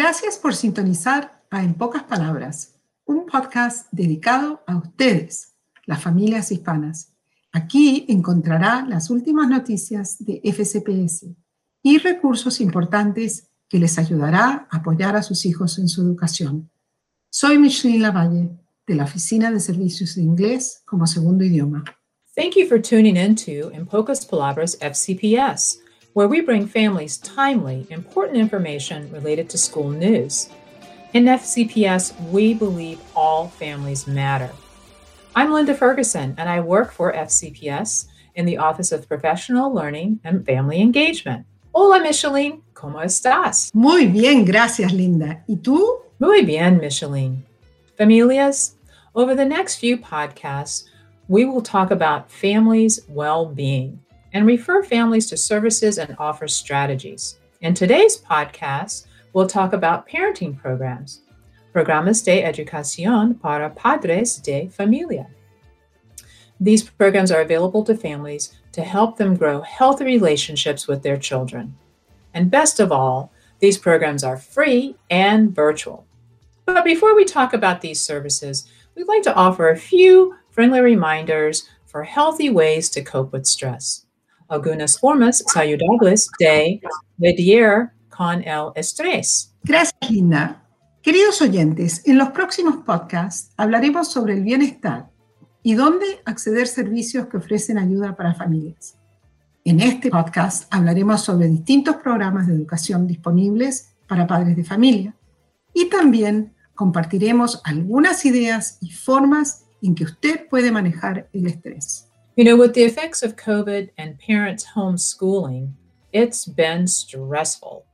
Gracias por sintonizar a En Pocas Palabras, un podcast dedicado a ustedes, las familias hispanas. Aquí encontrará las últimas noticias de FCPS y recursos importantes que les ayudará a apoyar a sus hijos en su educación. Soy Micheline Lavalle, de la Oficina de Servicios de Inglés como Segundo Idioma. Thank you for tuning in to En Pocas Palabras FCPS, where we bring families timely, important information related to school news. In FCPS, we believe all families matter. I'm Linda Ferguson, and I work for FCPS in the Office of Professional Learning and Family Engagement. Hola, Micheline. ¿Cómo estás? Muy bien, gracias, Linda. ¿Y tú? Muy bien, Micheline. Familias, over the next few podcasts, we will talk about families' well being and refer families to services and offer strategies. In today's podcast, we'll talk about parenting programs, programas de educación para padres de familia. These programs are available to families to help them grow healthy relationships with their children. And best of all, these programs are free and virtual. But before we talk about these services, we'd like to offer a few friendly reminders for healthy ways to cope with stress. Algunas formas saludables de lidiar con el estrés. Gracias, Linda. Queridos oyentes, en los próximos podcasts hablaremos sobre el bienestar y dónde acceder a servicios que ofrecen ayuda para familias. En este podcast hablaremos sobre distintos programas de educación disponibles para padres de familia y también compartiremos algunas ideas y formas en que usted puede manejar el estrés. You know, with the effects of COVID and parents homeschooling, it's been stressful.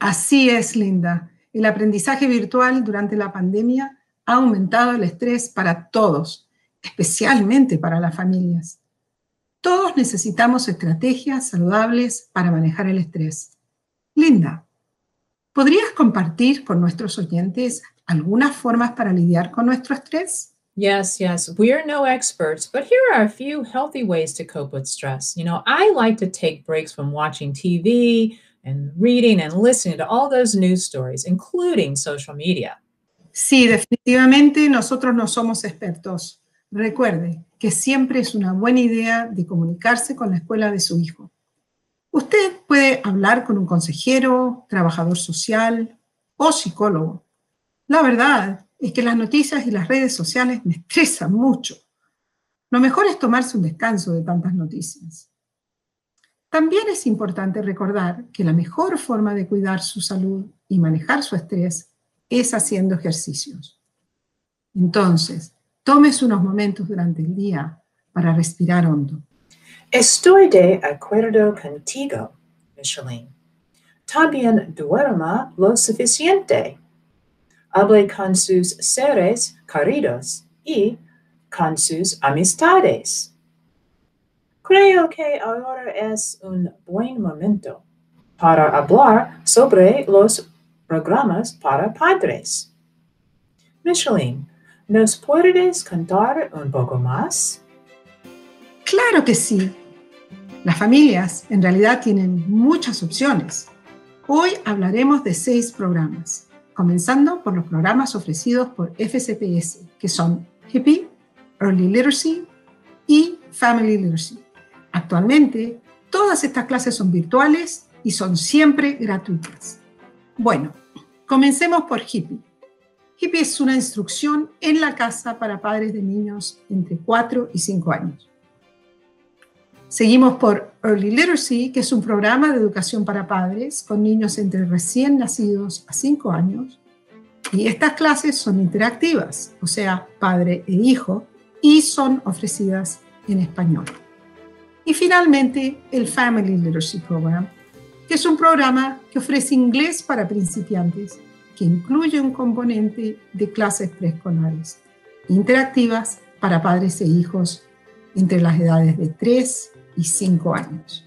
Así es, Linda. El aprendizaje virtual durante la pandemia ha aumentado el estrés para todos, especialmente para las familias. Todos necesitamos estrategias saludables para manejar el estrés. Linda, ¿podrías compartir con nuestros oyentes algunas formas para lidiar con nuestro estrés? Yes, yes. We're no experts, but here are a few healthy ways to cope with stress. You know, I like to take breaks from watching TV and reading and listening to all those news stories, including social media. Sí, definitivamente nosotros no somos expertos. Recuerde que siempre es una buena idea de comunicarse con la escuela de su hijo. Usted puede hablar con un consejero, trabajador social o psicólogo. La verdad es que las noticias y las redes sociales me estresan mucho. Lo mejor es tomarse un descanso de tantas noticias. También es importante recordar que la mejor forma de cuidar su salud y manejar su estrés es haciendo ejercicios. Entonces, tómese unos momentos durante el día para respirar hondo. Estoy de acuerdo contigo, Micheline. También duerma lo suficiente. Hable con sus seres queridos y con sus amistades. Creo que ahora es un buen momento para hablar sobre los programas para padres. Micheline, ¿nos puedes contar un poco más? Claro que sí. Las familias en realidad tienen muchas opciones. Hoy hablaremos de seis programas, comenzando por los programas ofrecidos por FCPS, que son HIPPY, Early Literacy y Family Literacy. Actualmente, todas estas clases son virtuales y son siempre gratuitas. Bueno, comencemos por HIPPY. HIPPY es una instrucción en la casa para padres de niños entre 4 y 5 años. Seguimos por Early Literacy, que es un programa de educación para padres con niños entre recién nacidos a 5 años. Y estas clases son interactivas, o sea, padre e hijo, y son ofrecidas en español. Y finalmente, el Family Literacy Program, que es un programa que ofrece inglés para principiantes, que incluye un componente de clases preescolares interactivas para padres e hijos entre las edades de 3 y 5 años.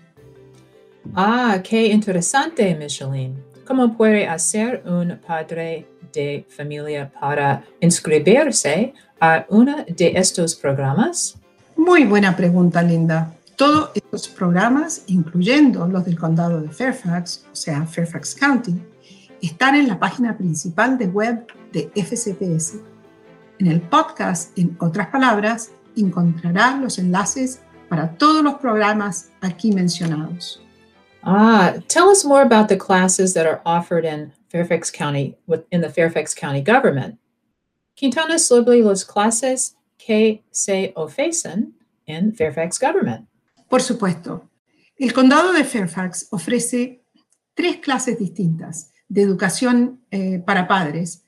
Ah, qué interesante, Micheline. ¿Cómo puede hacer un padre de familia para inscribirse a uno de estos programas? Muy buena pregunta, Linda. Todos estos programas, incluyendo los del condado de Fairfax, o sea, Fairfax County, están en la página principal de web de FCPS. En el podcast, en otras palabras, encontrará los enlaces para todos los programas aquí mencionados. Ah, tell us more about the classes that are offered in Fairfax County within the Fairfax County government. Quintana sobre las clases que se ofrecen en Fairfax government. Por supuesto. El condado de Fairfax ofrece tres clases distintas de educación eh, para padres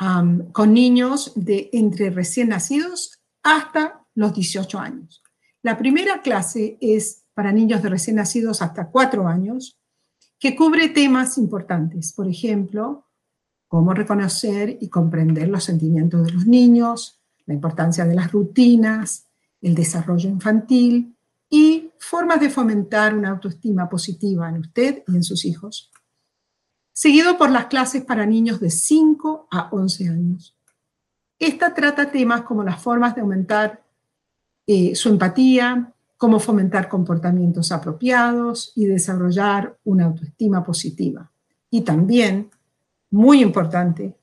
um, con niños de entre recién nacidos hasta los 18 años. La primera clase es para niños de recién nacidos hasta 4 años, que cubre temas importantes, por ejemplo, cómo reconocer y comprender los sentimientos de los niños, la importancia de las rutinas, el desarrollo infantil y formas de fomentar una autoestima positiva en usted y en sus hijos. Seguido por las clases para niños de 5 a 11 años. Esta trata temas como las formas de aumentar eh, su empatía, cómo fomentar comportamientos apropiados y desarrollar una autoestima positiva. Y también, muy importante,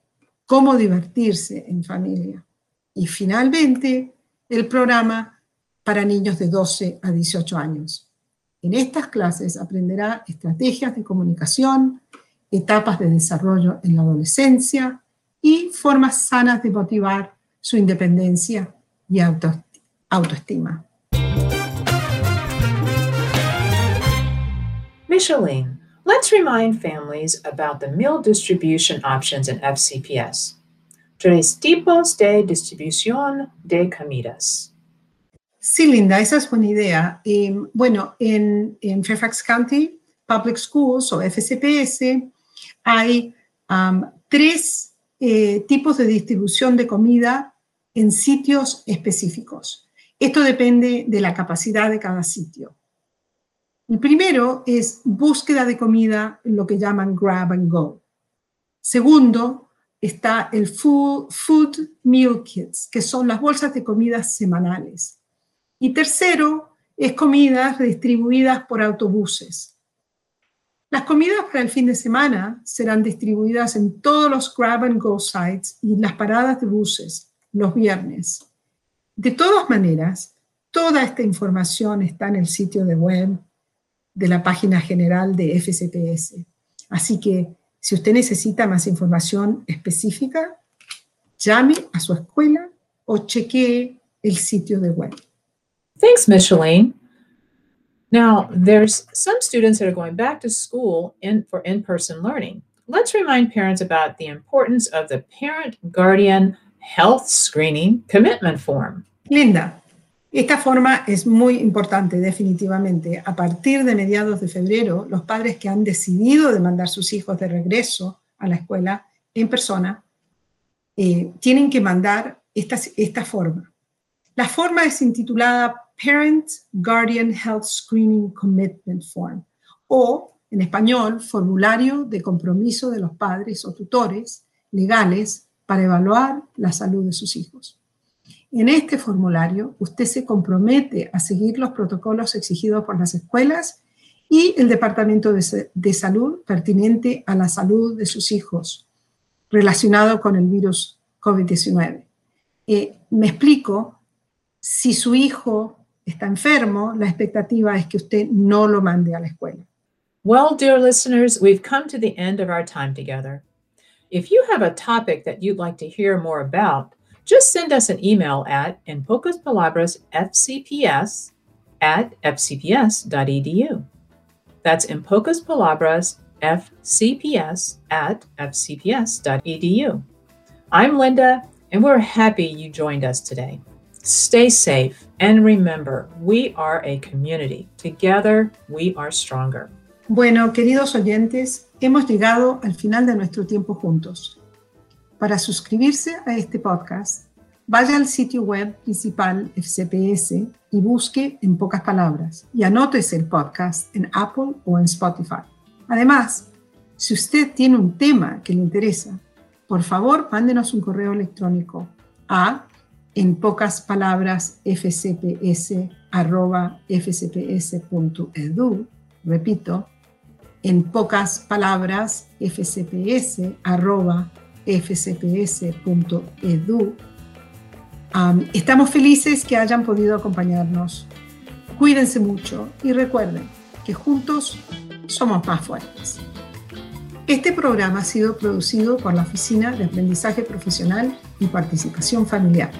cómo divertirse en familia. Y finalmente, el programa para niños de 12 a 18 años. En estas clases aprenderá estrategias de comunicación, etapas de desarrollo en la adolescencia y formas sanas de motivar su independencia y autoestima. Micheline, let's remind families about the meal distribution options in FCPS. Tres tipos de distribución de comidas. Sí, Linda, esa es buena idea. Bueno, en, en, Fairfax County Public Schools o FCPS hay um, tres eh, tipos de distribución de comida en sitios específicos. Esto depende de la capacidad de cada sitio. El primero es búsqueda de comida, lo que llaman grab and go. Segundo, está el food, meal kits, que son las bolsas de comidas semanales. Y tercero, es comidas distribuidas por autobuses. Las comidas para el fin de semana serán distribuidas en todos los grab and go sites y las paradas de buses los viernes. De todas maneras, toda esta información está en el sitio web de la página general de FCPS. Así que si usted necesita más información específica, llame a su escuela o chequee el sitio web. Thanks, Micheline. Now, there's some students that are going back to school for in-person learning. Let's remind parents about the importance of the Parent Guardian Health Screening Commitment Form. Linda, Esta forma es muy importante, definitivamente. A partir de mediados de febrero, los padres que han decidido de mandar sus hijos de regreso a la escuela en persona eh, tienen que mandar esta, esta forma. La forma es intitulada Parent Guardian Health Screening Commitment Form o, en español, formulario de compromiso de los padres o tutores legales para evaluar la salud de sus hijos. En este formulario, usted se compromete a seguir los protocolos exigidos por las escuelas y el Departamento de, Salud pertinente a la salud de sus hijos relacionado con el virus COVID-19. Eh, me explico, si su hijo está enfermo, la expectativa es que usted no lo mande a la escuela. Well, dear listeners, we've come to the end of our time together. If you have a topic that you'd like to hear more about, just send us an email at in pocas palabras fcps at fcps.edu. That's in pocas palabras fcps at fcps.edu. I'm Linda, and we're happy you joined us today. Stay safe, and remember, we are a community. Together, we are stronger. Bueno, queridos oyentes, hemos llegado al final de nuestro tiempo juntos. Para suscribirse a este podcast, vaya al sitio web principal FCPS y busque en pocas palabras y anótese el podcast en Apple o en Spotify. Además, si usted tiene un tema que le interesa, por favor, mándenos un correo electrónico a en pocas palabras fcps.fcps.edu, repito, en pocas palabras, fcps.fcps.edu. estamos felices que hayan podido acompañarnos. Cuídense mucho y recuerden que juntos somos más fuertes. Este programa ha sido producido por la Oficina de Aprendizaje Profesional y Participación Familiar,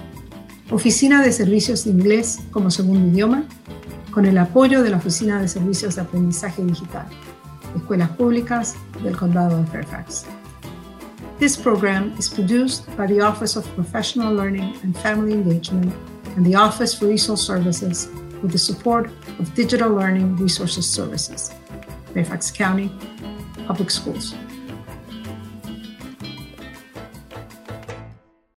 Oficina de Servicios de Inglés como Segundo Idioma, con el apoyo de la Oficina de Servicios de Aprendizaje Digital, Escuelas Públicas del Condado de Fairfax. This program is produced by the Office of Professional Learning and Family Engagement and the Office for Resource Services with the support of Digital Learning Resources Services, Fairfax County Public Schools.